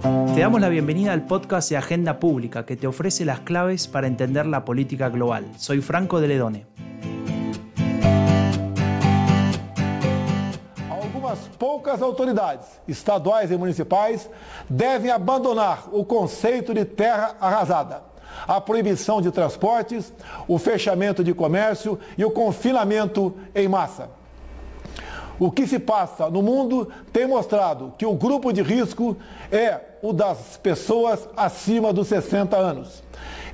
Te damos la bienvenida al podcast de Agenda Pública que te ofrece las claves para entender la política global. Soy Franco de Ledone. Algumas poucas autoridades estaduais e municipais devem abandonar o conceito de terra arrasada, a proibição de transportes, o fechamento de comércio e o confinamento em massa. O que se passa no mundo tem mostrado que o grupo de risco é o das pessoas acima dos 60 anos.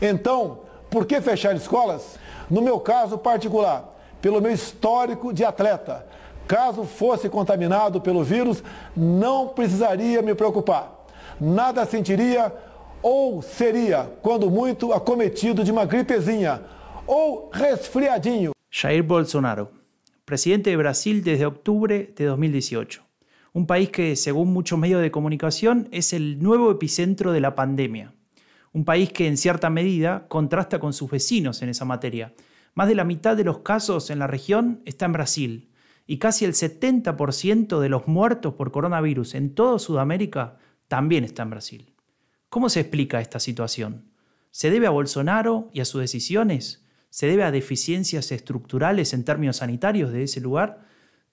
Então, por que fechar escolas? No meu caso particular, pelo meu histórico de atleta, caso fosse contaminado pelo vírus, não precisaria me preocupar. Nada sentiria ou seria, quando muito, acometido de uma gripezinha ou resfriadinho. Jair Bolsonaro presidente de Brasil desde octubre de 2018. Un país que, según muchos medios de comunicación, es el nuevo epicentro de la pandemia. Un país que, en cierta medida, contrasta con sus vecinos en esa materia. Más de la mitad de los casos en la región está en Brasil y casi el 70% de los muertos por coronavirus en toda Sudamérica también está en Brasil. ¿Cómo se explica esta situación? ¿Se debe a Bolsonaro y a sus decisiones? ¿Se debe a deficiencias estructurales en términos sanitarios de ese lugar?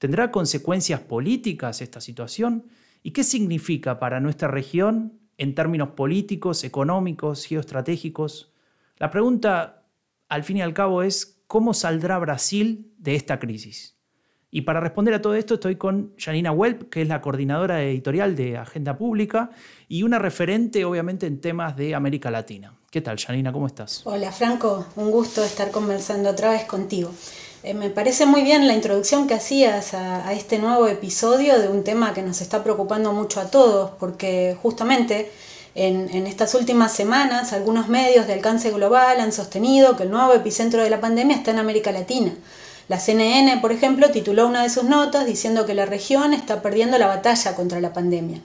¿Tendrá consecuencias políticas esta situación? ¿Y qué significa para nuestra región en términos políticos, económicos, geoestratégicos? La pregunta, al fin y al cabo, es ¿cómo saldrá Brasil de esta crisis? Y para responder a todo esto estoy con Janina Welp, que es la coordinadora editorial de Agenda Pública y una referente obviamente en temas de América Latina. ¿Qué tal, Janina? ¿Cómo estás? Hola, Franco. Un gusto estar conversando otra vez contigo. Eh, me parece muy bien la introducción que hacías a, este nuevo episodio de un tema que nos está preocupando mucho a todos, porque justamente en, en, estas últimas semanas algunos medios de alcance global han sostenido que el nuevo epicentro de la pandemia está en América Latina. La CNN, por ejemplo, tituló una de sus notas diciendo que la región está perdiendo la batalla contra la pandemia.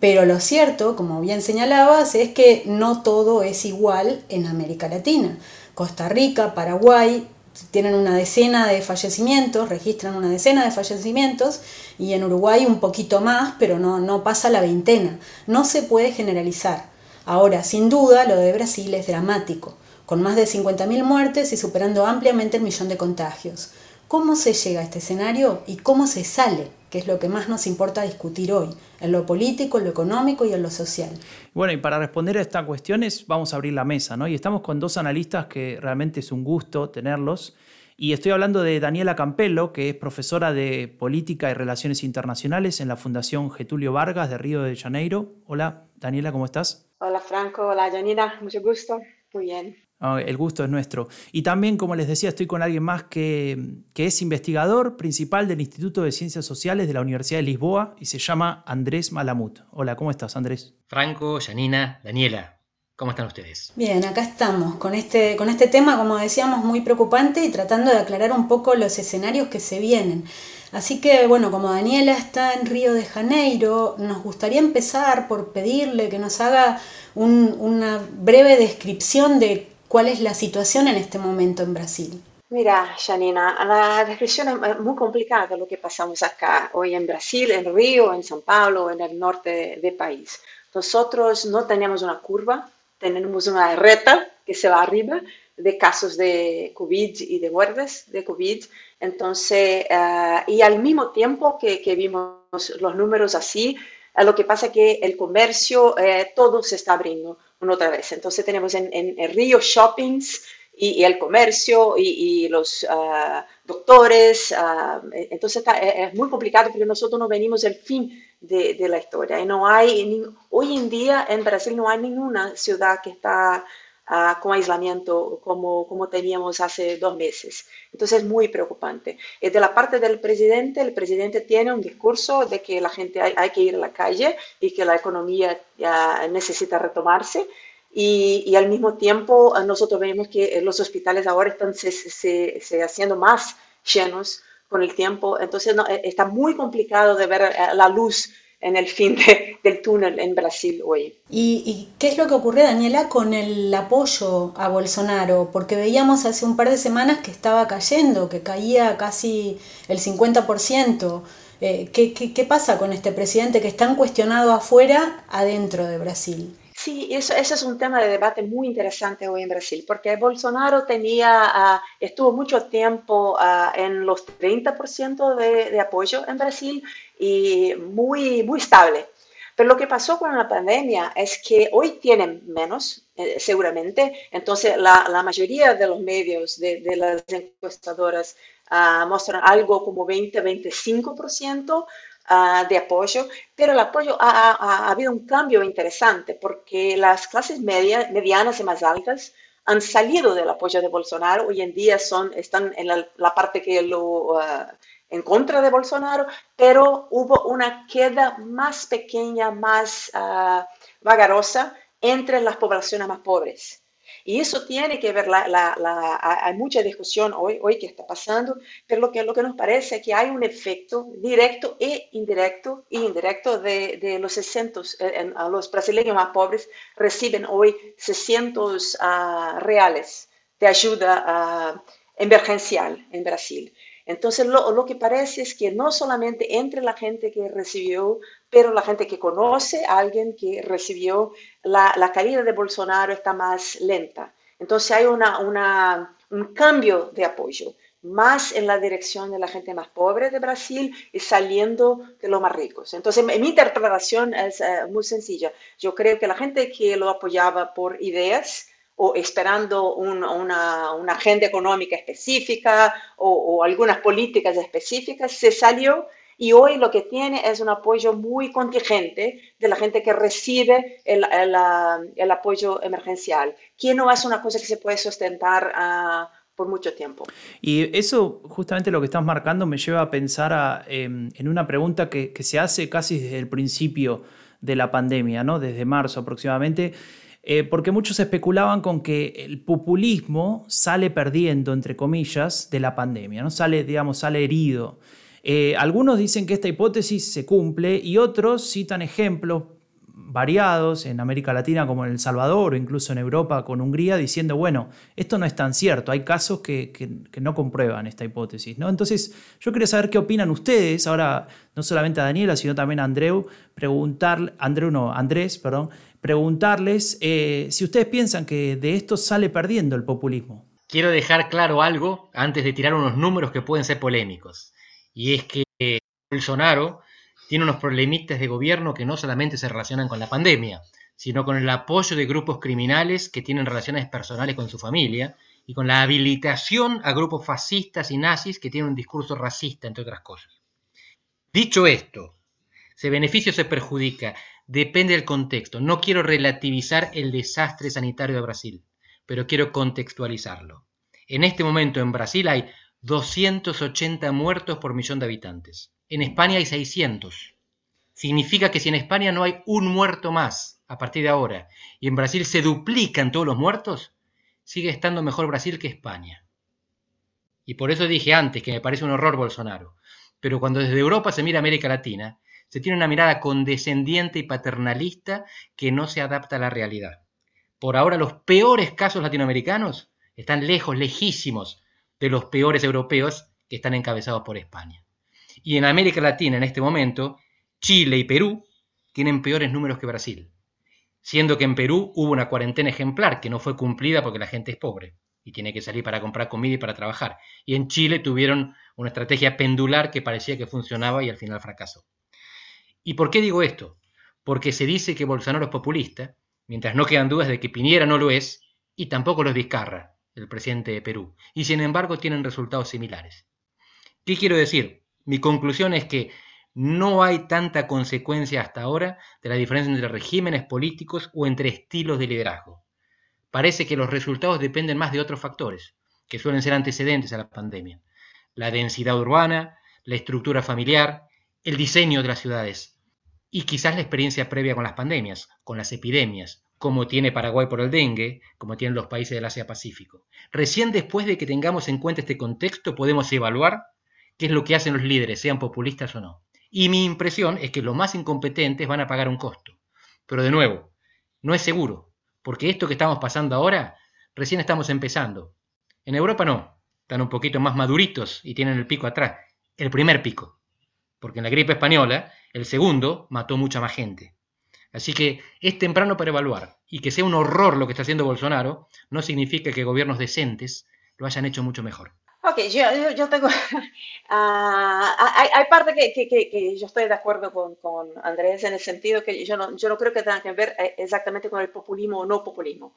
Pero lo cierto, como bien señalabas, es que no todo es igual en América Latina. Costa Rica, Paraguay tienen una decena de fallecimientos, registran una decena de fallecimientos y en Uruguay un poquito más, pero no, no pasa la veintena. No se puede generalizar. Ahora, sin duda, lo de Brasil es dramático, con más de 50.000 muertes y superando ampliamente el millón de contagios. ¿Cómo se llega a este escenario y cómo se sale? Que es lo que más nos importa discutir hoy, en lo político, en lo económico y en lo social. Bueno, y para responder a estas cuestiones vamos a abrir la mesa, ¿no? Y estamos con dos analistas que realmente es un gusto tenerlos. Y estoy hablando de Daniela Campello, que es profesora de Política y Relaciones Internacionales en la Fundación Getulio Vargas de Río de Janeiro. Hola, Daniela, ¿cómo estás? Hola, Franco. Hola, Janina. Mucho gusto. Muy bien. Ah, el gusto es nuestro. Y también, como les decía, estoy con alguien más que, que, es investigador principal del Instituto de Ciencias Sociales de la Universidad de Lisboa y se llama Andrés Malamut. Hola, ¿cómo estás, Andrés? Franco, Janina, Daniela. ¿Cómo están ustedes? Bien, acá estamos con este, con este tema, como decíamos, muy preocupante y tratando de aclarar un poco los escenarios que se vienen. Así que, bueno, como Daniela está en Río de Janeiro, nos gustaría empezar por pedirle que nos haga una breve descripción de ¿Cuál es la situación en este momento en Brasil? Mira, Janina, la descripción es muy complicada lo que pasamos acá hoy en Brasil, en Río, en São Paulo, en el norte del país. Nosotros no tenemos una curva, tenemos una reta que se va arriba de casos de COVID y de muertes de COVID. Entonces, uh, y al mismo tiempo que, que, vimos los números así, lo que pasa es que el comercio, uh, todo se está abriendo una otra vez. Entonces tenemos en, en, Río shoppings y, el comercio y, los uh, doctores. Uh, entonces es muy complicado porque nosotros no venimos del fin de, de la historia. Y no hay, hoy en día en Brasil no hay ninguna ciudad que está Uh, con aislamiento como, como teníamos hace dos meses. Entonces es muy preocupante. Y de la parte del presidente, el presidente tiene un discurso de que la gente hay, hay que ir a la calle y que la economía ya necesita retomarse. Y, y, al mismo tiempo uh, nosotros vemos que los hospitales ahora están se, se, se haciendo más llenos con el tiempo. Entonces no, e, está muy complicado de ver uh, la luz en el fin del túnel en Brasil hoy. ¿Y, qué es lo que ocurre, Daniela, con el apoyo a Bolsonaro? Porque veíamos hace un par de semanas que estaba cayendo, que caía casi el 50%. Eh, ¿qué, qué, pasa con este presidente que es tan cuestionado afuera, adentro de Brasil? Sí, eso, ese es un tema de debate muy interesante hoy en Brasil, porque Bolsonaro tenía, uh, estuvo mucho tiempo uh, en los 30% de, de apoyo en Brasil y muy, muy estable. Pero lo que pasó con la pandemia es que hoy tienen menos, eh, seguramente. Entonces, la, la, mayoría de los medios, de, de las encuestadoras, uh, muestran algo como 20-25% uh, de apoyo, pero el apoyo ha, ha, ha, habido un cambio interesante porque las clases media, medianas y más altas han salido del apoyo de Bolsonaro, hoy en día son, están en la, la parte que lo uh, en contra de Bolsonaro, pero hubo una queda más pequeña, más uh, vagarosa entre las poblaciones más pobres. Y eso tiene que ver, hay mucha discusión hoy, que está pasando, pero lo que, nos parece es que hay un efecto directo e indirecto, e indirecto de, los 600, eh, los brasileños más pobres reciben hoy 600 uh, reales de ayuda uh, emergencial en Brasil. Entonces, lo, lo, que parece es que no solamente entre la gente que recibió, pero la gente que conoce a alguien que recibió, la, la caída de Bolsonaro está más lenta. Entonces, hay una, una, un cambio de apoyo, más en la dirección de la gente más pobre de Brasil y saliendo de los más ricos. Entonces, mi interpretación es uh, muy sencilla. Yo creo que la gente que lo apoyaba por ideas, o esperando un, una, una, agenda económica específica o, o, algunas políticas específicas, se salió y hoy lo que tiene es un apoyo muy contingente de la gente que recibe el, el, el apoyo emergencial, que no es una cosa que se puede sustentar uh, por mucho tiempo. Y eso, justamente lo que estás marcando, me lleva a pensar a, eh, en una pregunta que, que se hace casi desde el principio de la pandemia, ¿no? desde marzo aproximadamente eh, porque muchos especulaban con que el populismo sale perdiendo, entre comillas, de la pandemia, ¿no? sale, digamos, sale herido. Eh, algunos dicen que esta hipótesis se cumple y otros citan ejemplos variados en América Latina como en El Salvador o incluso en Europa con Hungría diciendo, bueno, esto no es tan cierto, hay casos que, no comprueban esta hipótesis. Entonces, yo quería saber qué opinan ustedes, ahora no solamente a Daniela, sino también a Andreu, preguntar, Andreu no, Andrés, perdón, preguntarles eh, si ustedes piensan que de esto sale perdiendo el populismo. Quiero dejar claro algo antes de tirar unos números que pueden ser polémicos. Y es que Bolsonaro tiene unos problemitas de gobierno que no solamente se relacionan con la pandemia, sino con el apoyo de grupos criminales que tienen relaciones personales con su familia y con la habilitación a grupos fascistas y nazis que tienen un discurso racista, entre otras cosas. Dicho esto, ¿se beneficia o se perjudica? Depende del contexto. No quiero relativizar el desastre sanitario de Brasil, pero quiero contextualizarlo. En este momento en Brasil hay 280 muertos por millón de habitantes. En España hay 600. Significa que si en España no hay un muerto más a partir de ahora y en Brasil se duplican todos los muertos, sigue estando mejor Brasil que España. Y por eso dije antes que me parece un horror Bolsonaro. Pero cuando desde Europa se mira América Latina, se tiene una mirada condescendiente y paternalista que no se adapta a la realidad. Por ahora los peores casos latinoamericanos están lejos, lejísimos de los peores europeos que están encabezados por España. Y en América Latina en este momento, Chile y Perú tienen peores números que Brasil, siendo que en Perú hubo una cuarentena ejemplar que no fue cumplida porque la gente es pobre y tiene que salir para comprar comida y para trabajar. Y en Chile tuvieron una estrategia pendular que parecía que funcionaba y al final fracasó. ¿Y por qué digo esto? Porque se dice que Bolsonaro es populista, mientras no quedan dudas de que Piñera no lo es, y tampoco lo es Vizcarra, el presidente de Perú, y sin embargo tienen resultados similares. ¿Qué quiero decir? Mi conclusión es que no hay tanta consecuencia hasta ahora de la diferencia entre regímenes políticos o entre estilos de liderazgo. Parece que los resultados dependen más de otros factores, que suelen ser antecedentes a la pandemia. La densidad urbana, la estructura familiar, el diseño de las ciudades y quizás la experiencia previa con las pandemias, con las epidemias, como tiene Paraguay por el dengue, como tienen los países del Asia-Pacífico. Recién después de que tengamos en cuenta este contexto podemos evaluar qué es lo que hacen los líderes, sean populistas o no. Y mi impresión es que los más incompetentes van a pagar un costo. Pero de nuevo, no es seguro, porque esto que estamos pasando ahora, recién estamos empezando. En Europa no, están un poquito más maduritos y tienen el pico atrás, el primer pico. Porque en la gripe española el segundo mató mucha más gente. Así que es temprano para evaluar, y que sea un horror lo que está haciendo Bolsonaro no significa que gobiernos decentes lo hayan hecho mucho mejor. Ok, yo, yo, tengo. Ah, hay, hay, parte que, que, que, yo estoy de acuerdo con, con, Andrés en el sentido que yo no, yo no creo que tenga que ver eh, exactamente con el populismo o no populismo.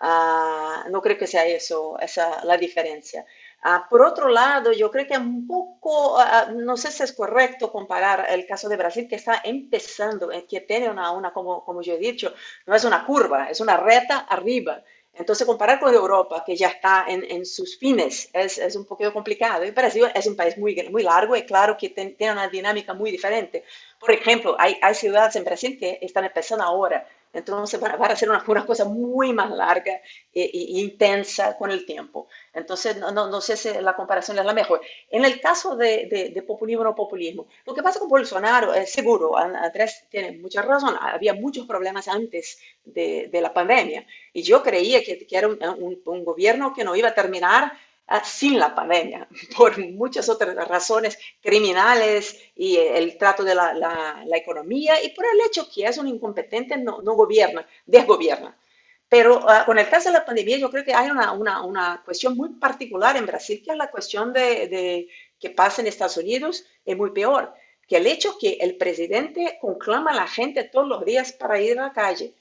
Uh, no creo que sea eso, esa la diferencia. Uh, por otro lado, yo creo que un poco, uh, no sé si es correcto comparar el caso de Brasil, que está empezando, eh, que tiene una, una como, como yo he dicho, no es una curva, es una reta arriba. Entonces, comparar con Europa, que ya está en, en sus fines, es, es, un poquito complicado. Y Brasil es un país muy, muy largo y claro que ten, tiene una dinámica muy diferente. Por ejemplo, hay, hay ciudades en Brasil que están empezando ahora entonces van, a ser una, una, cosa muy más larga e, intensa con el tiempo. Entonces no, no, no, sé si la comparación es la mejor. En el caso de, de, de populismo o no populismo, lo que pasa con Bolsonaro, es seguro, Andrés tiene mucha razón, había muchos problemas antes de, de la pandemia y yo creía que, que era un, un, un gobierno que no iba a terminar sin la pandemia, por muchas otras razones criminales y el trato de la, la, la economía y por el hecho que es un incompetente, no, no gobierna, desgobierna. Pero uh, con el caso de la pandemia yo creo que hay una, una, una, cuestión muy particular en Brasil, que es la cuestión de, de que pasa en Estados Unidos, es muy peor, que el hecho que el presidente conclama a la gente todos los días para ir a la calle,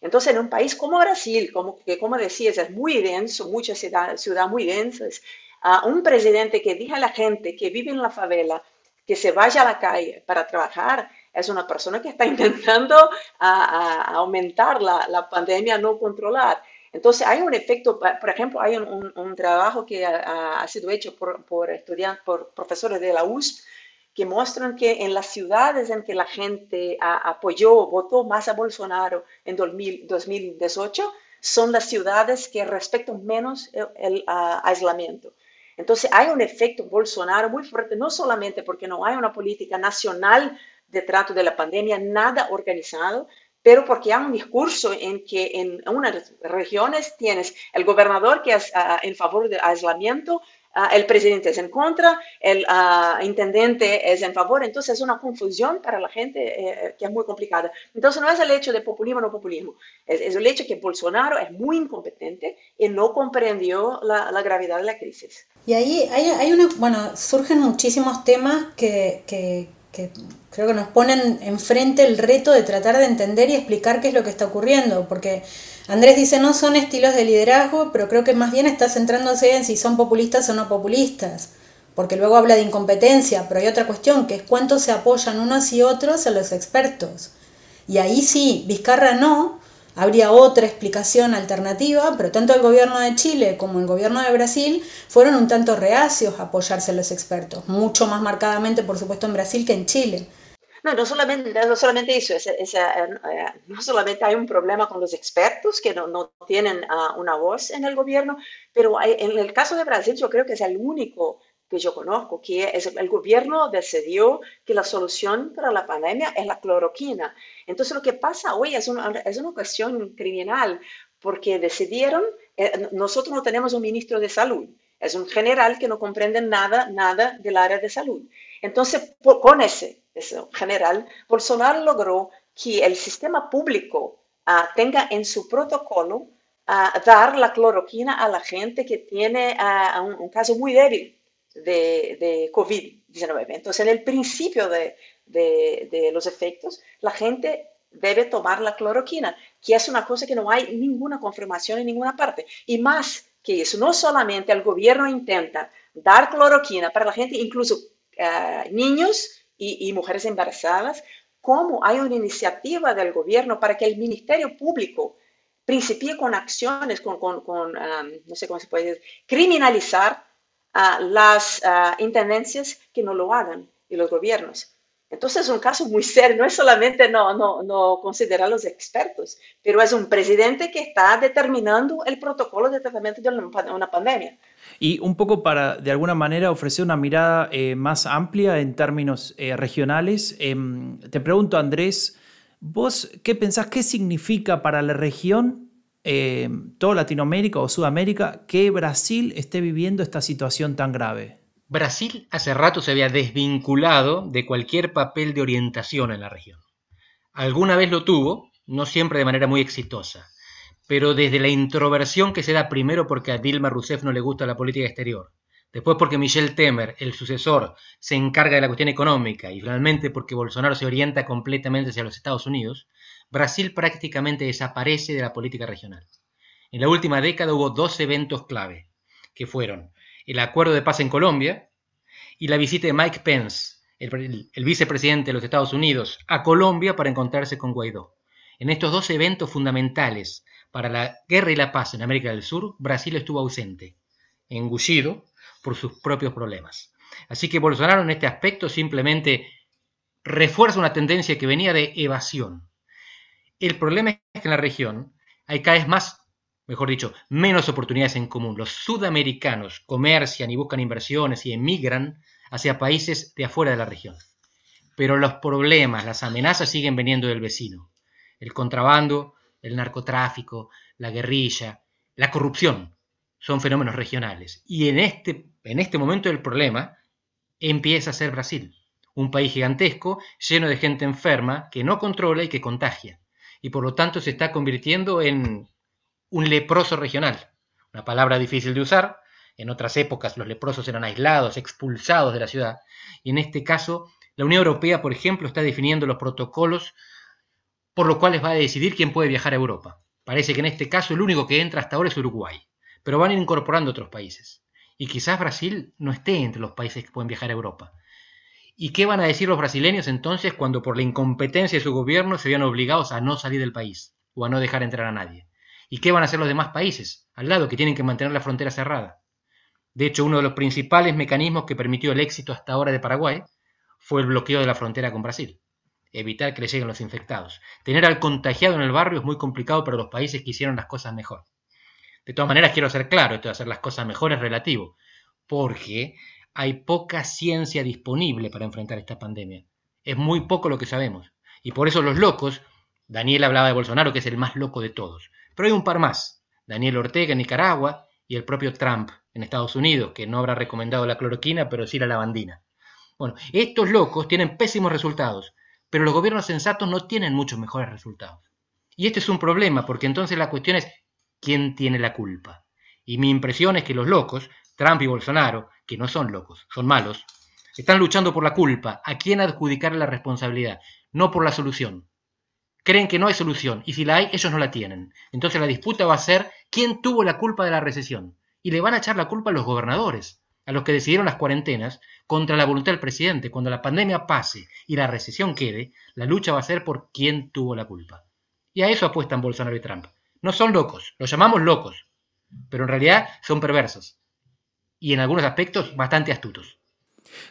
entonces, en un país como Brasil, como, que como decías, es muy denso, muchas ciudades ciudad muy densas, a un presidente que diga a la gente que vive en la favela que se vaya a la calle para trabajar, es una persona que está intentando a, a aumentar la, la, pandemia no controlar. Entonces hay un efecto, por ejemplo, hay un, un, un trabajo que ha, ha, sido hecho por, por estudiantes, por profesores de la USP, que muestran que en las ciudades en que la gente apoyó, votó más a Bolsonaro en 2018, son las ciudades que respetan menos el, aislamiento. Entonces hay un efecto Bolsonaro muy fuerte, no solamente porque no hay una política nacional de trato de la pandemia, nada organizado, pero porque hay un discurso en que en unas regiones tienes el gobernador que es en favor del aislamiento, Ah, el presidente es en contra, el uh, intendente es en favor, entonces es una confusión para la gente eh, que es muy complicada. Entonces no es el hecho de populismo o no populismo, es, es, el hecho que Bolsonaro es muy incompetente y no comprendió la, la gravedad de la crisis. Y ahí hay, hay, una, bueno, surgen muchísimos temas que, que, que creo que nos ponen enfrente el reto de tratar de entender y explicar qué es lo que está ocurriendo, porque Andrés dice no son estilos de liderazgo, pero creo que más bien está centrándose en si son populistas o no populistas, porque luego habla de incompetencia, pero hay otra cuestión, que es cuánto se apoyan unos y otros a los expertos. Y ahí sí, Vizcarra no, habría otra explicación alternativa, pero tanto el gobierno de Chile como el gobierno de Brasil fueron un tanto reacios a apoyarse a los expertos, mucho más marcadamente, por supuesto, en Brasil que en Chile. No, no solamente, eso, es, es, eh, no solamente hay un problema con los expertos que no, tienen uh, una voz en el gobierno, pero en el caso de Brasil yo creo que es el único que yo conozco, que el gobierno decidió que la solución para la pandemia es la cloroquina. Entonces lo que pasa hoy es una, es una cuestión criminal, porque decidieron, eh, nosotros no tenemos un ministro de salud, es un general que no comprende nada, nada del área de salud. Entonces, por, con ese, ese, general, Bolsonaro logró que el sistema público uh, tenga en su protocolo uh, dar la cloroquina a la gente que tiene uh, un, caso muy débil de, de COVID-19. Entonces, en el principio de, de los efectos, la gente debe tomar la cloroquina, que es una cosa que no hay ninguna confirmación en ninguna parte. Y más que eso, no solamente el gobierno intenta dar cloroquina para la gente, incluso uh, niños y, mujeres embarazadas, como hay una iniciativa del gobierno para que el Ministerio Público principie con acciones, con, um, no sé cómo se puede decir, criminalizar uh, las uh, intendencias que no lo hagan y los gobiernos. Entonces es un caso muy serio, no es solamente no, no, no considerar a los expertos, pero es un presidente que está determinando el protocolo de tratamiento de una pandemia. Y un poco para, de alguna manera, ofrecer una mirada eh, más amplia en términos eh, regionales, eh, te pregunto, Andrés, ¿vos qué pensás, qué significa para la región, toda Latinoamérica o Sudamérica, que Brasil esté viviendo esta situación tan grave? Brasil hace rato se había desvinculado de cualquier papel de orientación en la región. Alguna vez lo tuvo, no siempre de manera muy exitosa, pero desde la introversión que se da primero porque a Dilma Rousseff no le gusta la política exterior, después porque Michel Temer, el sucesor, se encarga de la cuestión económica y finalmente porque Bolsonaro se orienta completamente hacia los Estados Unidos, Brasil prácticamente desaparece de la política regional. En la última década hubo dos eventos clave, que fueron el acuerdo de paz en Colombia y la visita de Mike Pence, el, vicepresidente de los Estados Unidos, a Colombia para encontrarse con Guaidó. En estos dos eventos fundamentales para la guerra y la paz en América del Sur, Brasil estuvo ausente, engullido por sus propios problemas. Así que Bolsonaro en este aspecto simplemente refuerza una tendencia que venía de evasión. El problema es que en la región hay cada vez más mejor dicho, menos oportunidades en común. Los sudamericanos comercian y buscan inversiones y emigran hacia países de afuera de la región. Pero los problemas, las amenazas siguen viniendo del vecino. El contrabando, el narcotráfico, la guerrilla, la corrupción son fenómenos regionales. Y en este, en este momento el problema empieza a ser Brasil, un país gigantesco lleno de gente enferma que no controla y que contagia. Y por lo tanto se está convirtiendo en un leproso regional, una palabra difícil de usar. En otras épocas los leprosos eran aislados, expulsados de la ciudad. Y en este caso, la Unión Europea, por ejemplo, está definiendo los protocolos por los cuales va a decidir quién puede viajar a Europa. Parece que en este caso el único que entra hasta ahora es Uruguay, pero van incorporando otros países. Y quizás Brasil no esté entre los países que pueden viajar a Europa. ¿Y qué van a decir los brasileños entonces cuando por la incompetencia de su gobierno se vean obligados a no salir del país o a no dejar entrar a nadie? ¿Y qué van a hacer los demás países al lado que tienen que mantener la frontera cerrada? De hecho, uno de los principales mecanismos que permitió el éxito hasta ahora de Paraguay fue el bloqueo de la frontera con Brasil. Evitar que le lleguen los infectados. Tener al contagiado en el barrio es muy complicado para los países que hicieron las cosas mejor. De todas maneras, quiero ser claro, esto de hacer las cosas mejor es relativo, porque hay poca ciencia disponible para enfrentar esta pandemia. Es muy poco lo que sabemos. Y por eso los locos, Daniel hablaba de Bolsonaro, que es el más loco de todos, pero hay un par más. Daniel Ortega en Nicaragua y el propio Trump en Estados Unidos, que no habrá recomendado la cloroquina, pero sí la lavandina. Bueno, estos locos tienen pésimos resultados, pero los gobiernos sensatos no tienen muchos mejores resultados. Y este es un problema, porque entonces la cuestión es quién tiene la culpa. Y mi impresión es que los locos, Trump y Bolsonaro, que no son locos, son malos, están luchando por la culpa, a quién adjudicar la responsabilidad, no por la solución creen que no hay solución y si la hay, ellos no la tienen. Entonces la disputa va a ser quién tuvo la culpa de la recesión. Y le van a echar la culpa a los gobernadores, a los que decidieron las cuarentenas contra la voluntad del presidente. Cuando la pandemia pase y la recesión quede, la lucha va a ser por quién tuvo la culpa. Y a eso apuestan Bolsonaro y Trump. No son locos, los llamamos locos, pero en realidad son perversos y en algunos aspectos bastante astutos.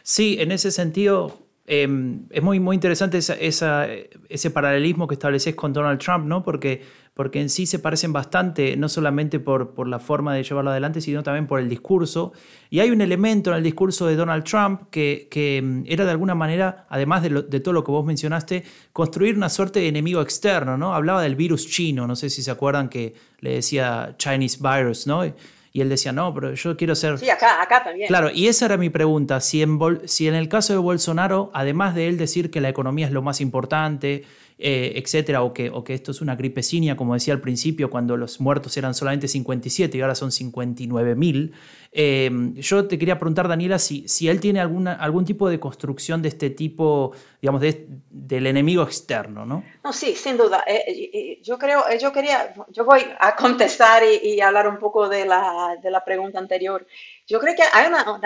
Sí, en ese sentido, Em, es muy, muy interesante ese paralelismo que estableces con Donald Trump, ¿no? Porque, porque en sí se parecen bastante, no solamente por, por la forma de llevarlo adelante, sino también por el discurso. Y hay un elemento en el discurso de Donald Trump que, que em, era de alguna manera, además de, de, todo lo que vos mencionaste, construir una suerte de enemigo externo, ¿no? Hablaba del virus chino, no sé si se acuerdan que le decía Chinese virus, ¿no? Y él decía, no, pero yo quiero ser... Sí, acá, acá también. Claro, y esa era mi pregunta. Si en, si en el caso de Bolsonaro, además de él decir que la economía es lo más importante, eh, etcétera, o que, o que esto es una gripecinia, como decía al principio, cuando los muertos eran solamente 57 y ahora son 59 mil. Eh, yo te quería preguntar, Daniela, si, si él tiene alguna, algún tipo de construcción de este tipo, digamos, del enemigo externo, ¿no? No, sí, sin duda. Eh, yo creo, yo quería, yo voy a contestar y, hablar un poco de la, de la pregunta anterior. Yo creo que hay una,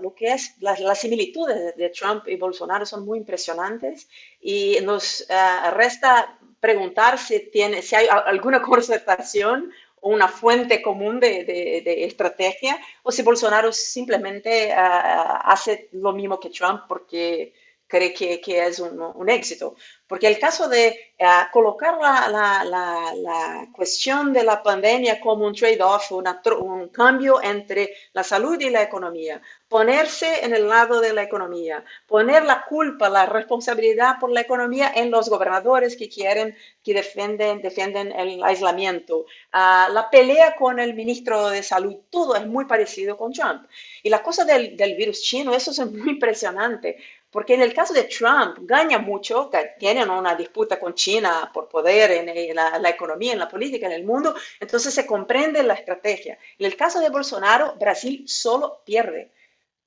lo que es las, similitudes de, Trump y Bolsonaro son muy impresionantes y nos eh, resta preguntar si, tiene, si hay alguna concertación o una fuente común de, de, estrategia o si Bolsonaro simplemente eh, hace lo mismo que Trump porque cree que, que es un, un, éxito. Porque el caso de uh, colocar la, la, la, la, cuestión de la pandemia como un trade-off, un cambio entre la salud y la economía, ponerse en el lado de la economía, poner la culpa, la responsabilidad por la economía en los gobernadores que quieren, que defienden, defienden el aislamiento, uh, la pelea con el ministro de salud, todo es muy parecido con Trump. Y la cosa del, del virus chino, eso es muy impresionante porque en el caso de Trump, gana mucho, tienen una disputa con China por poder en la, economía, en la política, en el mundo, entonces se comprende la estrategia. En el caso de Bolsonaro, Brasil solo pierde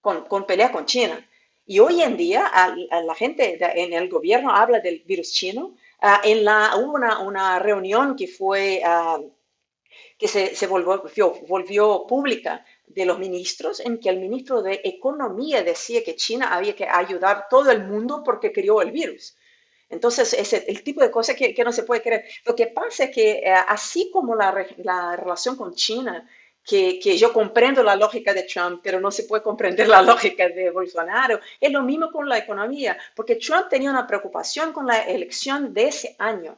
con, con pelea con China. Y hoy en día la gente en el gobierno habla del virus chino. Ah, en la, hubo una, una, reunión que fue... Ah, que se, se volvió, volvió, pública de los ministros en que el ministro de Economía decía que China había que ayudar todo el mundo porque creó el virus. Entonces, es el tipo de cosas que, que no se puede creer. Lo que pasa es que eh, así como la, la relación con China, que, que, yo comprendo la lógica de Trump, pero no se puede comprender la lógica de Bolsonaro, es lo mismo con la economía, porque Trump tenía una preocupación con la elección de ese año.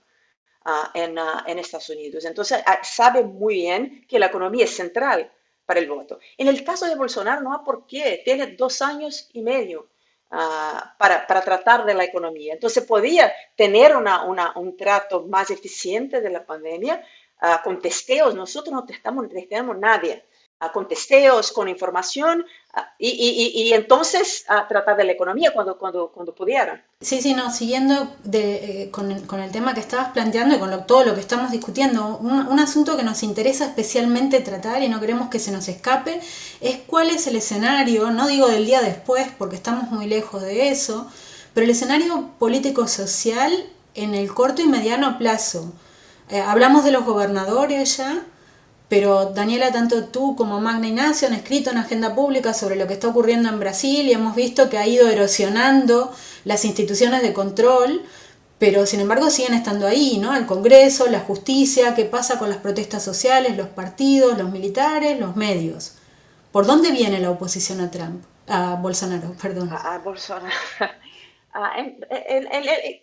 Uh, en, uh, en, Estados Unidos. Entonces, uh, sabe muy bien que la economía es central para el voto. En el caso de Bolsonaro no hay por qué, tiene dos años y medio uh, para, para, tratar de la economía. Entonces podía tener una, una, un trato más eficiente de la pandemia uh, con testeos. Nosotros no testamos, testamos nadie con testeos, con información y, y, y, entonces a tratar de la economía cuando, cuando, cuando pudiera. Sí, sí, no, siguiendo de, eh, con, el, con, el, tema que estabas planteando y con lo, todo lo que estamos discutiendo, un, un, asunto que nos interesa especialmente tratar y no queremos que se nos escape es cuál es el escenario, no digo del día después porque estamos muy lejos de eso, pero el escenario político-social en el corto y mediano plazo. Eh, hablamos de los gobernadores ya, pero Daniela, tanto tú como Magna Ignacio han escrito en agenda pública sobre lo que está ocurriendo en Brasil y hemos visto que ha ido erosionando las instituciones de control, pero sin embargo siguen estando ahí, ¿no? El Congreso, la justicia, qué pasa con las protestas sociales, los partidos, los militares, los medios. ¿Por dónde viene la oposición a Trump? A Bolsonaro, perdón. A, Bolsonaro. Ah, el,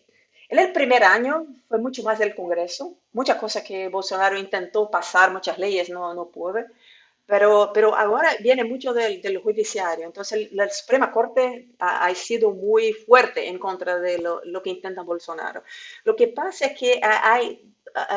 en el primer año fue mucho más del Congreso, muchas cosas que Bolsonaro intentó pasar, muchas leyes no, no pudo, pero, pero ahora viene mucho del, del judiciario. Entonces la Suprema Corte ha, ha, sido muy fuerte en contra de lo, lo, que intenta Bolsonaro. Lo que pasa es que hay,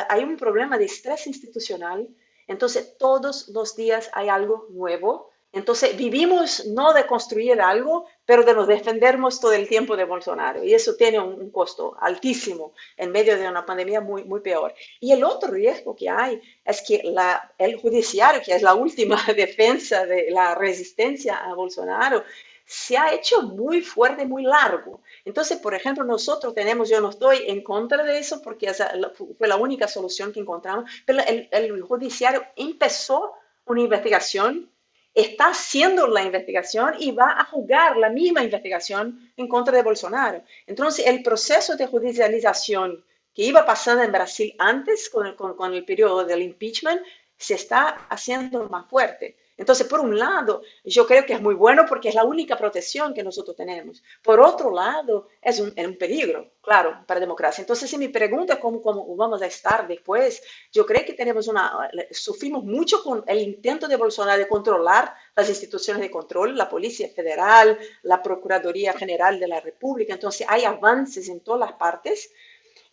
hay un problema de estrés institucional, entonces todos los días hay algo nuevo entonces vivimos no de construir algo, pero de nos defendernos todo el tiempo de Bolsonaro. Y eso tiene un, costo altísimo en medio de una pandemia muy, muy peor. Y el otro riesgo que hay es que la, el judiciario, que es la última defensa de la resistencia a Bolsonaro, se ha hecho muy fuerte, muy largo. Entonces, por ejemplo, nosotros tenemos, yo no estoy en contra de eso porque esa fue la única solución que encontramos, pero el, el judiciario empezó una investigación está haciendo la investigación y va a jugar la misma investigación en contra de Bolsonaro. Entonces, el proceso de judicialización que iba pasando en Brasil antes, con el, periodo del impeachment, se está haciendo más fuerte. Entonces, por un lado, yo creo que es muy bueno porque es la única protección que nosotros tenemos. Por otro lado, es un, es un peligro, claro, para la democracia. Entonces, si me pregunta cómo, cómo, vamos a estar después, yo creo que tenemos una, sufrimos mucho con el intento de Bolsonaro de controlar las instituciones de control, la Policía Federal, la Procuraduría General de la República. Entonces, hay avances en todas las partes.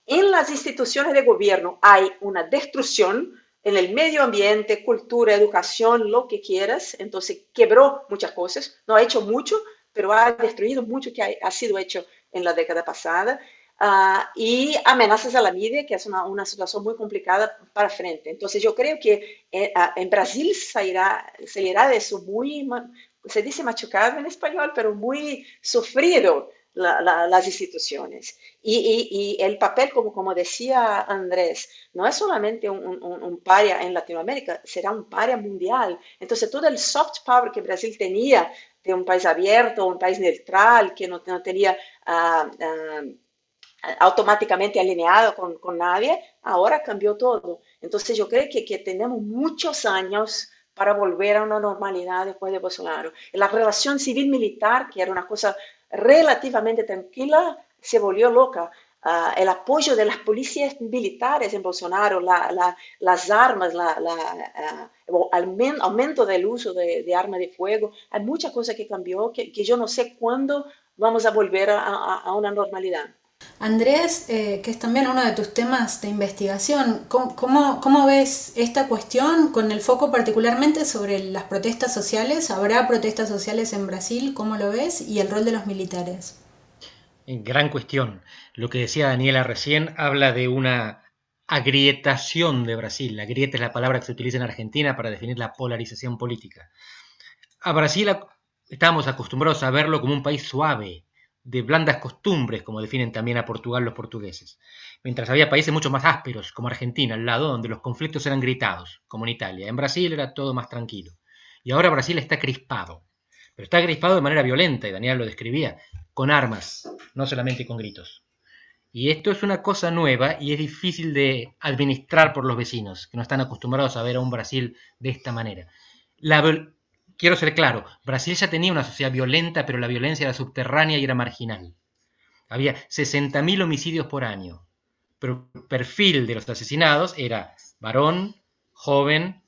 En las instituciones de gobierno hay una destrucción en el medio ambiente, cultura, educación, lo que quieras. Entonces quebró muchas cosas, no ha hecho mucho, pero ha destruido mucho que ha, sido hecho en la década pasada. Uh, y amenazas a la media, que es una, una, situación muy complicada para frente. Entonces yo creo que eh, en Brasil se irá, se irá de eso muy, se dice machucado en español, pero muy sufrido la, la, las instituciones. Y, el papel, como, decía Andrés, no es solamente un, paria en Latinoamérica, será un paria mundial. Entonces, todo el soft power que Brasil tenía de un país abierto, un país neutral, que no, no tenía uh, uh, automáticamente alineado con, con, nadie, ahora cambió todo. Entonces, yo creo que, que tenemos muchos años para volver a una normalidad después de Bolsonaro. La relación civil-militar, que era una cosa relativamente tranquila se volvió loca. Ah, el apoyo de las policías militares en Bolsonaro, las armas, el aumento del uso de, armas de fuego, hay muchas cosas que cambió que, yo no sé cuándo vamos a volver a una normalidad. Andrés, eh, que es también uno de tus temas de investigación, ¿cómo, ves esta cuestión con el foco particularmente sobre las protestas sociales? ¿Habrá protestas sociales en Brasil? ¿Cómo lo ves? Y el rol de los militares. Gran cuestión. Lo que decía Daniela recién habla de una agrietación de Brasil. La grieta es la palabra que se utiliza en Argentina para definir la polarización política. A Brasil estábamos acostumbrados a verlo como un país suave, de blandas costumbres, como definen también a Portugal los portugueses, mientras había países mucho más ásperos, como Argentina, al lado, donde los conflictos eran gritados, como en Italia. En Brasil era todo más tranquilo. Y ahora Brasil está crispado, pero está crispado de manera violenta, y Daniel lo describía, con armas, no solamente con gritos. Y esto es una cosa nueva y es difícil de administrar por los vecinos, que no están acostumbrados a ver a un Brasil de esta manera. La, quiero ser claro, Brasil ya tenía una sociedad violenta, pero la violencia era subterránea y era marginal. Había 60.000 homicidios por año, pero el perfil de los asesinados era varón, joven,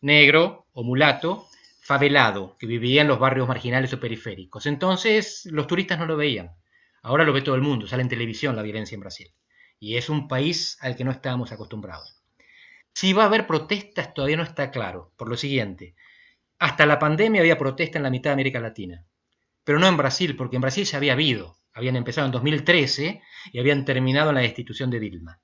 negro o mulato, favelado, que vivía en los barrios marginales o periféricos. Entonces los turistas no lo veían. Ahora lo ve todo el mundo, sale en televisión la violencia en Brasil. Y es un país al que no estábamos acostumbrados. Si va a haber protestas todavía no está claro, por lo siguiente. Hasta la pandemia había protesta en la mitad de América Latina, pero no en Brasil, porque en Brasil ya había habido. Habían empezado en 2013 y habían terminado en la destitución de Dilma.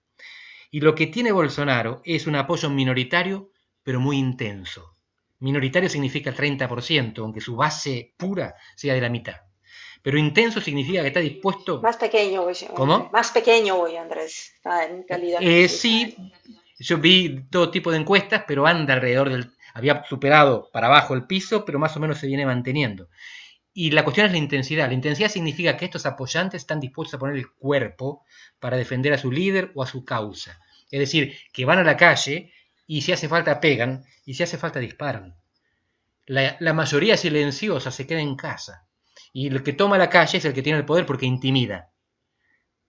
Y lo que tiene Bolsonaro es un apoyo minoritario, pero muy intenso. Minoritario significa 30%, aunque su base pura sea de la mitad. Pero intenso significa que está dispuesto... Más pequeño hoy. ¿Cómo? Más pequeño hoy, Andrés, en calidad. Eh, sí, yo vi todo tipo de encuestas, pero anda alrededor del había superado para abajo el piso, pero más o menos se viene manteniendo. Y la cuestión es la intensidad. La intensidad significa que estos apoyantes están dispuestos a poner el cuerpo para defender a su líder o a su causa. Es decir, que van a la calle y si hace falta pegan y si hace falta disparan. La, la mayoría silenciosa se queda en casa. Y el que toma la calle es el que tiene el poder porque intimida.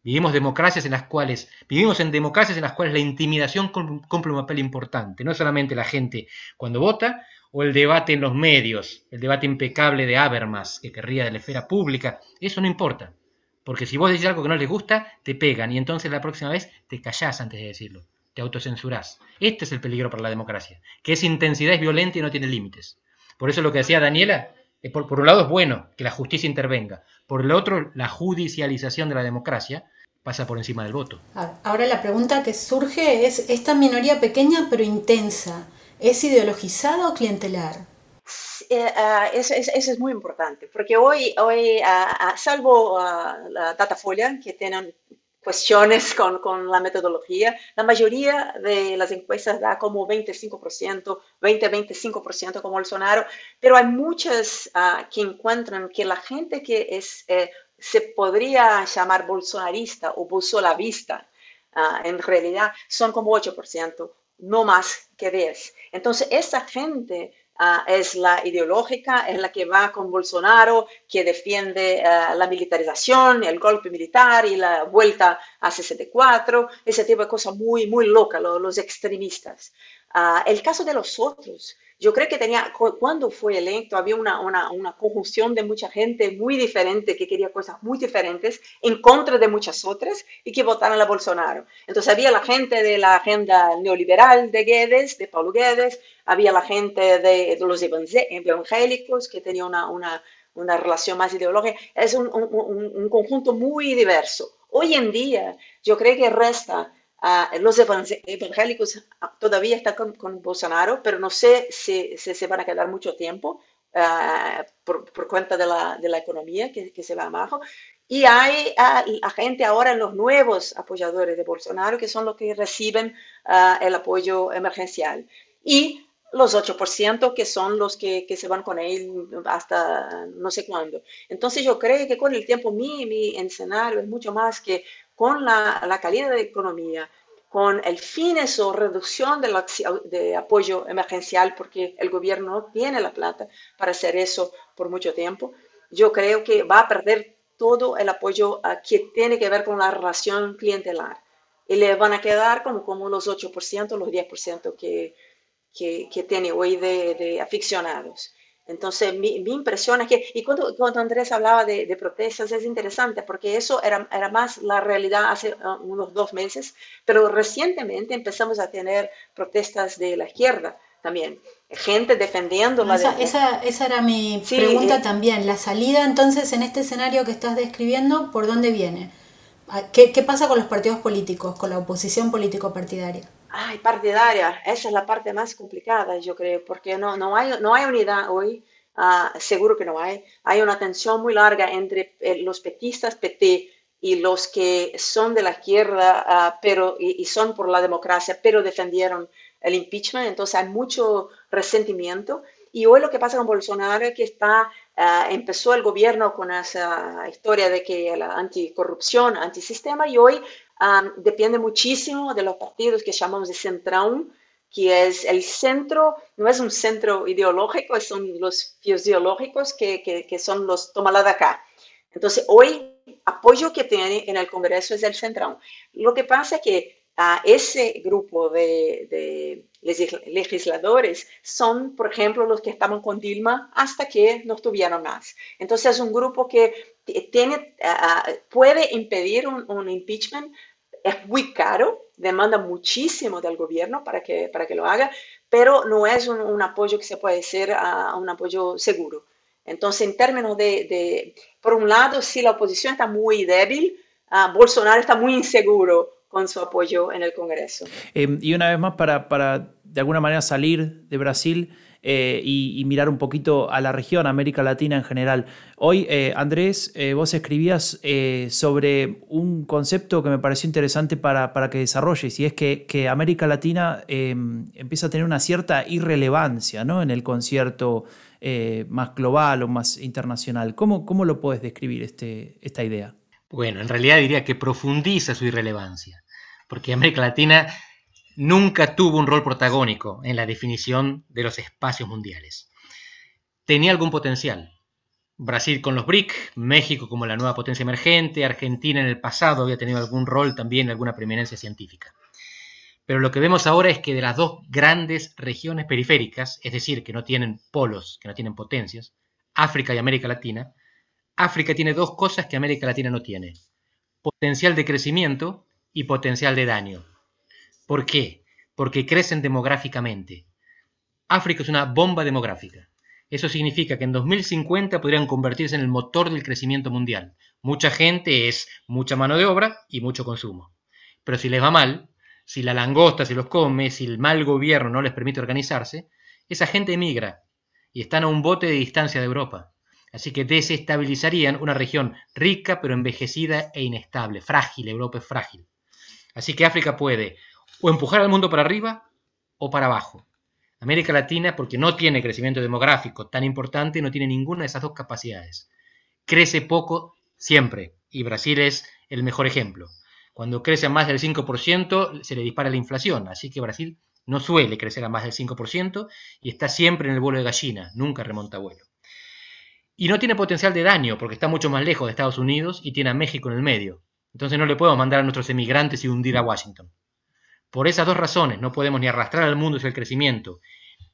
Vivimos democracias en las cuales, vivimos en democracias en las cuales la intimidación cumple un papel importante, no solamente la gente cuando vota, o el debate en los medios, el debate impecable de Habermas, que querría de la esfera pública, eso no importa, porque si vos decís algo que no les gusta, te pegan, y entonces la próxima vez te callás antes de decirlo, te autocensurás. Este es el peligro para la democracia, que esa intensidad es violenta y no tiene límites. Por eso lo que decía Daniela, por, por un lado es bueno que la justicia intervenga, por el otro la judicialización de la democracia, pasa por encima del voto. Ahora la pregunta que surge es, esta minoría pequeña pero intensa, ¿es ideologizada o clientelar? Eh, ah, eso, es muy importante, porque hoy, hoy ah, ah, salvo la Datafolia, que tienen cuestiones con, con, la metodología, la mayoría de las encuestas da como 25%, 20-25% como Bolsonaro, pero hay muchas que encuentran que la gente que es eh, se podría llamar bolsonarista o bolsolavista, uh, en realidad son como 8%, no más que 10. Entonces, esa gente uh, es la ideológica, es la que va con Bolsonaro, que defiende uh, la militarización, el golpe militar y la vuelta a 64, ese tipo de cosas muy, muy locas, los extremistas. El caso de los otros, yo creo que tenía, cuando fue electo, había una, una, una, conjunción de mucha gente muy diferente que quería cosas muy diferentes en contra de muchas otras y que votaron a Bolsonaro. Entonces había la gente de la agenda neoliberal de Guedes, de Paulo Guedes, había la gente de, los evangélicos que tenía una, una, una relación más ideológica. Es un, un, un conjunto muy diverso. Hoy en día, yo creo que resta los evangélicos todavía están con, Bolsonaro, pero no sé si, se van a quedar mucho tiempo ah, por, cuenta de la, de la economía que, que, se va abajo. Y hay uh, gente ahora, los nuevos apoyadores de Bolsonaro, que son los que reciben ah, el apoyo emergencial. Y los 8% que son los que, que, se van con él hasta no sé cuándo. Entonces yo creo que con el tiempo mi, mi escenario es mucho más que con la, la calidad de economía, con el fin o reducción de, de, apoyo emergencial, porque el gobierno no tiene la plata para hacer eso por mucho tiempo, yo creo que va a perder todo el apoyo que tiene que ver con la relación clientelar. Y le van a quedar como, como los 8%, los 10% que, que, que, tiene hoy de, de aficionados. Entonces, mi, mi, impresión es que, y cuando, cuando Andrés hablaba de, de, protestas, es interesante porque eso era, era más la realidad hace uh, unos dos meses, pero recientemente empezamos a tener protestas de la izquierda también, gente defendiendo la esa, esa, esa, era mi sí, pregunta eh, también, la salida entonces en este escenario que estás describiendo, ¿por dónde viene? ¿Qué, ¿Qué pasa con los partidos políticos, con la oposición político-partidaria? Ay, partidaria, esa es la parte más complicada, yo creo, porque no, no, hay, no hay unidad hoy, uh, seguro que no hay. Hay una tensión muy larga entre eh, los petistas, PT, y los que son de la izquierda, uh, pero, y, y, son por la democracia, pero defendieron el impeachment, entonces hay mucho resentimiento. Y hoy lo que pasa con Bolsonaro es que está, uh, empezó el gobierno con esa historia de que la anticorrupción, antisistema, y hoy depende muchísimo de los partidos que llamamos de centrón, que es el centro, no es un centro ideológico, son los fisiológicos que, que, que son los tomala de acá. Entonces, hoy apoyo que tiene en el Congreso es el centrón. Lo que pasa es que a ese grupo de, legisladores son, por ejemplo, los que estaban con Dilma hasta que no tuvieron más. Entonces es un grupo que tiene, puede impedir un, impeachment, es muy caro, demanda muchísimo del gobierno para que, para que lo haga, pero no es un, apoyo que se puede hacer a, un apoyo seguro. Entonces, en términos de, por un lado, si la oposición está muy débil, uh, Bolsonaro está muy inseguro con su apoyo en el Congreso. Eh, y una vez más, para, para, de alguna manera salir de Brasil eh, y, y, mirar un poquito a la región, América Latina en general. Hoy, eh, Andrés, eh, vos escribías eh, sobre un concepto que me pareció interesante para, para que desarrolles, y es que, que América Latina em, empieza a tener una cierta irrelevancia ¿no? en el concierto eh, más global o más internacional. ¿Cómo, cómo lo puedes describir este, esta idea? Bueno, en realidad diría que profundiza su irrelevancia porque América Latina nunca tuvo un rol protagónico en la definición de los espacios mundiales. Tenía algún potencial. Brasil con los BRIC, México como la nueva potencia emergente, Argentina en el pasado había tenido algún rol también, alguna preeminencia científica. Pero lo que vemos ahora es que de las dos grandes regiones periféricas, es decir, que no tienen polos, que no tienen potencias, África y América Latina, África tiene dos cosas que América Latina no tiene. Potencial de crecimiento y potencial de daño. ¿Por qué? Porque crecen demográficamente. África es una bomba demográfica. Eso significa que en 2050 podrían convertirse en el motor del crecimiento mundial. Mucha gente es mucha mano de obra y mucho consumo. Pero si les va mal, si la langosta se los come, si el mal gobierno no les permite organizarse, esa gente emigra y están a un bote de distancia de Europa. Así que desestabilizarían una región rica pero envejecida e inestable, frágil, Europa es frágil. Así que África puede o empujar al mundo para arriba o para abajo. América Latina, porque no tiene crecimiento demográfico tan importante, no tiene ninguna de esas dos capacidades. Crece poco siempre, y Brasil es el mejor ejemplo. Cuando crece a más del 5%, se le dispara la inflación, así que Brasil no suele crecer a más del 5% y está siempre en el vuelo de gallina, nunca remonta vuelo. Y no tiene potencial de daño, porque está mucho más lejos de Estados Unidos y tiene a México en el medio. Entonces no le podemos mandar a nuestros emigrantes y hundir a Washington. Por esas dos razones no podemos ni arrastrar al mundo hacia el crecimiento,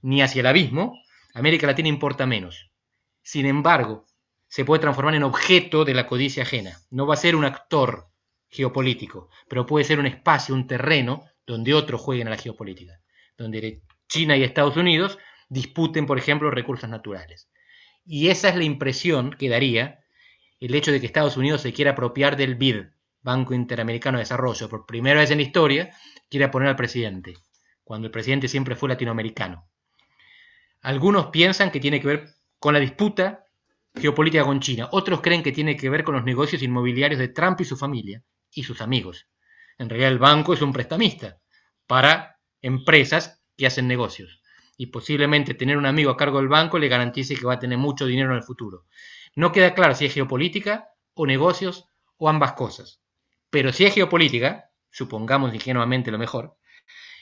ni hacia el abismo, América Latina importa menos. Sin embargo, se puede transformar en objeto de la codicia ajena. No va a ser un actor geopolítico, pero puede ser un espacio, un terreno donde otros jueguen a la geopolítica, donde China y Estados Unidos disputen, por ejemplo, recursos naturales. Y esa es la impresión que daría el hecho de que Estados Unidos se quiera apropiar del BID, Banco Interamericano de Desarrollo, por primera vez en la historia, quiere poner al presidente, cuando el presidente siempre fue latinoamericano. Algunos piensan que tiene que ver con la disputa geopolítica con China, otros creen que tiene que ver con los negocios inmobiliarios de Trump y su familia y sus amigos. En realidad el banco es un prestamista para empresas que hacen negocios y posiblemente tener un amigo a cargo del banco le garantice que va a tener mucho dinero en el futuro. No queda claro si es geopolítica o negocios o ambas cosas. Pero si es geopolítica, supongamos ingenuamente lo mejor,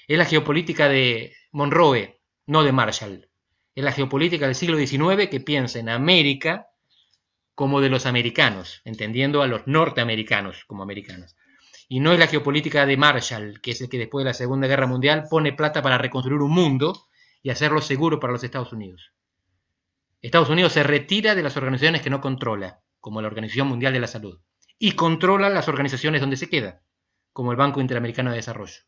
es la geopolítica de Monroe, no de Marshall. Es la geopolítica del siglo XIX que piensa en América como de los americanos, entendiendo a los norteamericanos como americanos. Y no es la geopolítica de Marshall, que es el que después de la Segunda Guerra Mundial pone plata para reconstruir un mundo y hacerlo seguro para los Estados Unidos. Estados Unidos se retira de las organizaciones que no controla, como la Organización Mundial de la Salud, y controla las organizaciones donde se queda, como el Banco Interamericano de Desarrollo.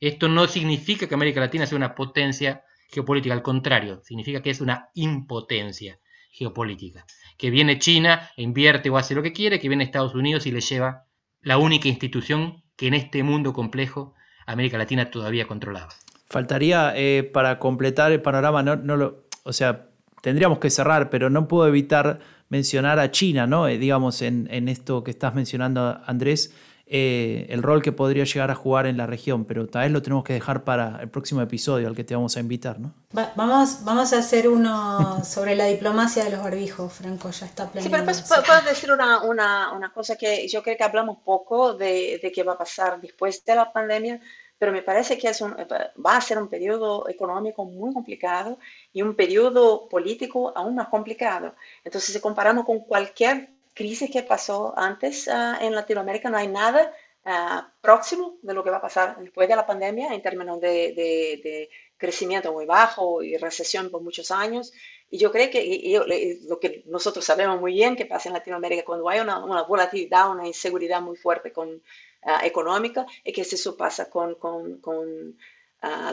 Esto no significa que América Latina sea una potencia geopolítica, al contrario, significa que es una impotencia geopolítica. Que viene China, invierte o hace lo que quiere, que viene Estados Unidos y le lleva la única institución que en este mundo complejo América Latina todavía controlaba. Faltaría eh, para completar el panorama, no, no lo, o sea, tendríamos que cerrar, pero no puedo evitar mencionar a China, ¿no? Eh, digamos, en, en, esto que estás mencionando, Andrés, eh, el rol que podría llegar a jugar en la región, pero tal vez lo tenemos que dejar para el próximo episodio al que te vamos a invitar, ¿no? vamos, vamos a hacer uno sobre la diplomacia de los barbijos, Franco, ya está planeado. Sí, pero pues, puedo decir una, una, una, cosa que yo creo que hablamos poco de, de qué va a pasar después de la pandemia, pero me parece que es un, va a ser un periodo económico muy complicado y un periodo político aún más complicado. Entonces, si comparamos con cualquier crisis que pasó antes uh, en Latinoamérica, no hay nada uh, próximo de lo que va a pasar después de la pandemia en términos de, de, de, crecimiento muy bajo y recesión por muchos años. Y yo creo que y, y, lo que nosotros sabemos muy bien que pasa en Latinoamérica cuando hay una, una volatilidad, una inseguridad muy fuerte con, uh, económica, es que eso pasa con, con, con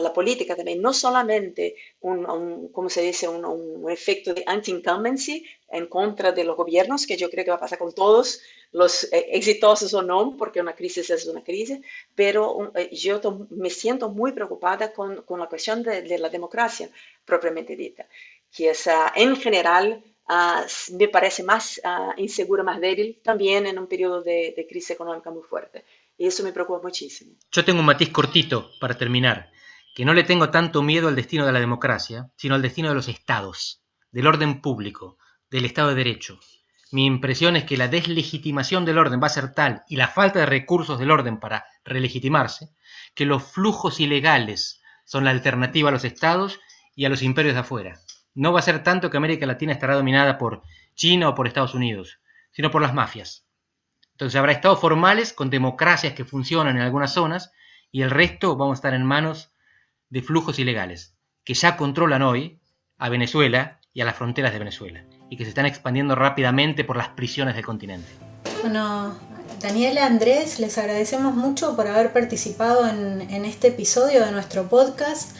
la política también, no solamente un, ¿cómo se dice?, un, efecto de anti-incumbency en contra de los gobiernos, que yo creo que va a pasar con todos los eh, exitosos o no, porque una crisis es una crisis, pero eh, yo me siento muy preocupada con, con la cuestión de, la democracia propiamente dita, que es uh, en general me parece más uh, insegura, más débil, también en un periodo de crisis económica muy fuerte. Y eso me preocupa muchísimo. Yo tengo un matiz cortito para terminar que no le tengo tanto miedo al destino de la democracia, sino al destino de los estados, del orden público, del Estado de Derecho. Mi impresión es que la deslegitimación del orden va a ser tal y la falta de recursos del orden para relegitimarse, que los flujos ilegales son la alternativa a los estados y a los imperios de afuera. No va a ser tanto que América Latina estará dominada por China o por Estados Unidos, sino por las mafias. Entonces habrá estados formales con democracias que funcionan en algunas zonas y el resto vamos a estar en manos de flujos ilegales que ya controlan hoy a Venezuela y a las fronteras de Venezuela y que se están expandiendo rápidamente por las prisiones del continente. Bueno, Daniela, Andrés, les agradecemos mucho por haber participado en, este episodio de nuestro podcast.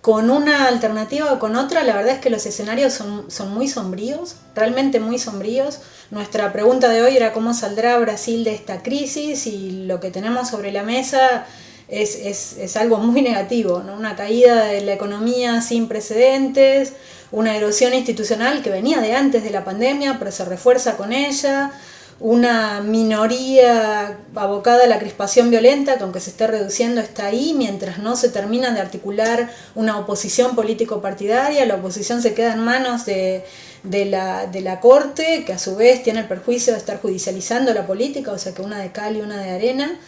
Con una alternativa o con otra, la verdad es que los escenarios son, son muy sombríos, realmente muy sombríos. Nuestra pregunta de hoy era cómo saldrá Brasil de esta crisis y lo que tenemos sobre la mesa es, es, algo muy negativo, ¿no? una caída de la economía sin precedentes, una erosión institucional que venía de antes de la pandemia, pero se refuerza con ella, una minoría abocada a la crispación violenta, que aunque se esté reduciendo está ahí, mientras no se termina de articular una oposición político-partidaria, la oposición se queda en manos de, de, la, de la Corte, que a su vez tiene el perjuicio de estar judicializando la política, o sea que una de cal y una de arena.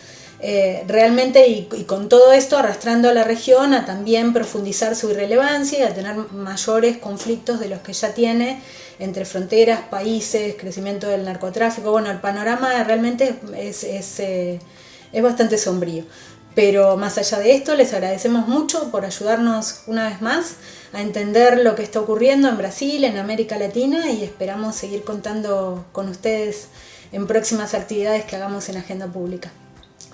Eh, realmente y, con todo esto arrastrando a la región a también profundizar su irrelevancia y a tener mayores conflictos de los que ya tiene entre fronteras, países, crecimiento del narcotráfico. Bueno, el panorama realmente es, es, eh, es bastante sombrío. Pero más allá de esto, les agradecemos mucho por ayudarnos una vez más a entender lo que está ocurriendo en Brasil, en América Latina y esperamos seguir contando con ustedes en próximas actividades que hagamos en Agenda Pública.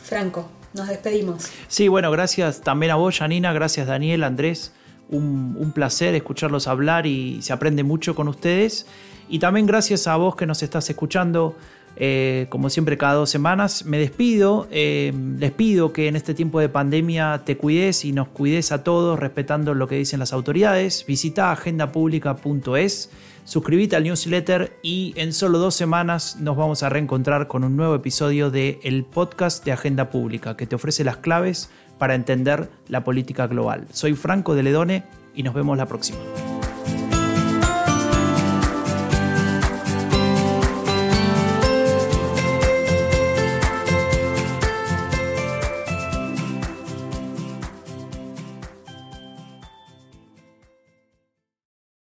Franco, nos despedimos. Sí, bueno, gracias también a vos, Janina, gracias Daniel, Andrés. Un, un, placer escucharlos hablar y se aprende mucho con ustedes. Y también gracias a vos que nos estás escuchando, eh, como siempre, cada dos semanas. Me despido, eh, les pido que en este tiempo de pandemia te cuides y nos cuides a todos respetando lo que dicen las autoridades. Visita agendapublica.es suscríbete al newsletter y en solo dos semanas nos vamos a reencontrar con un nuevo episodio de el podcast de Agenda Pública que te ofrece las claves para entender la política global. Soy Franco de Ledone y nos vemos la próxima.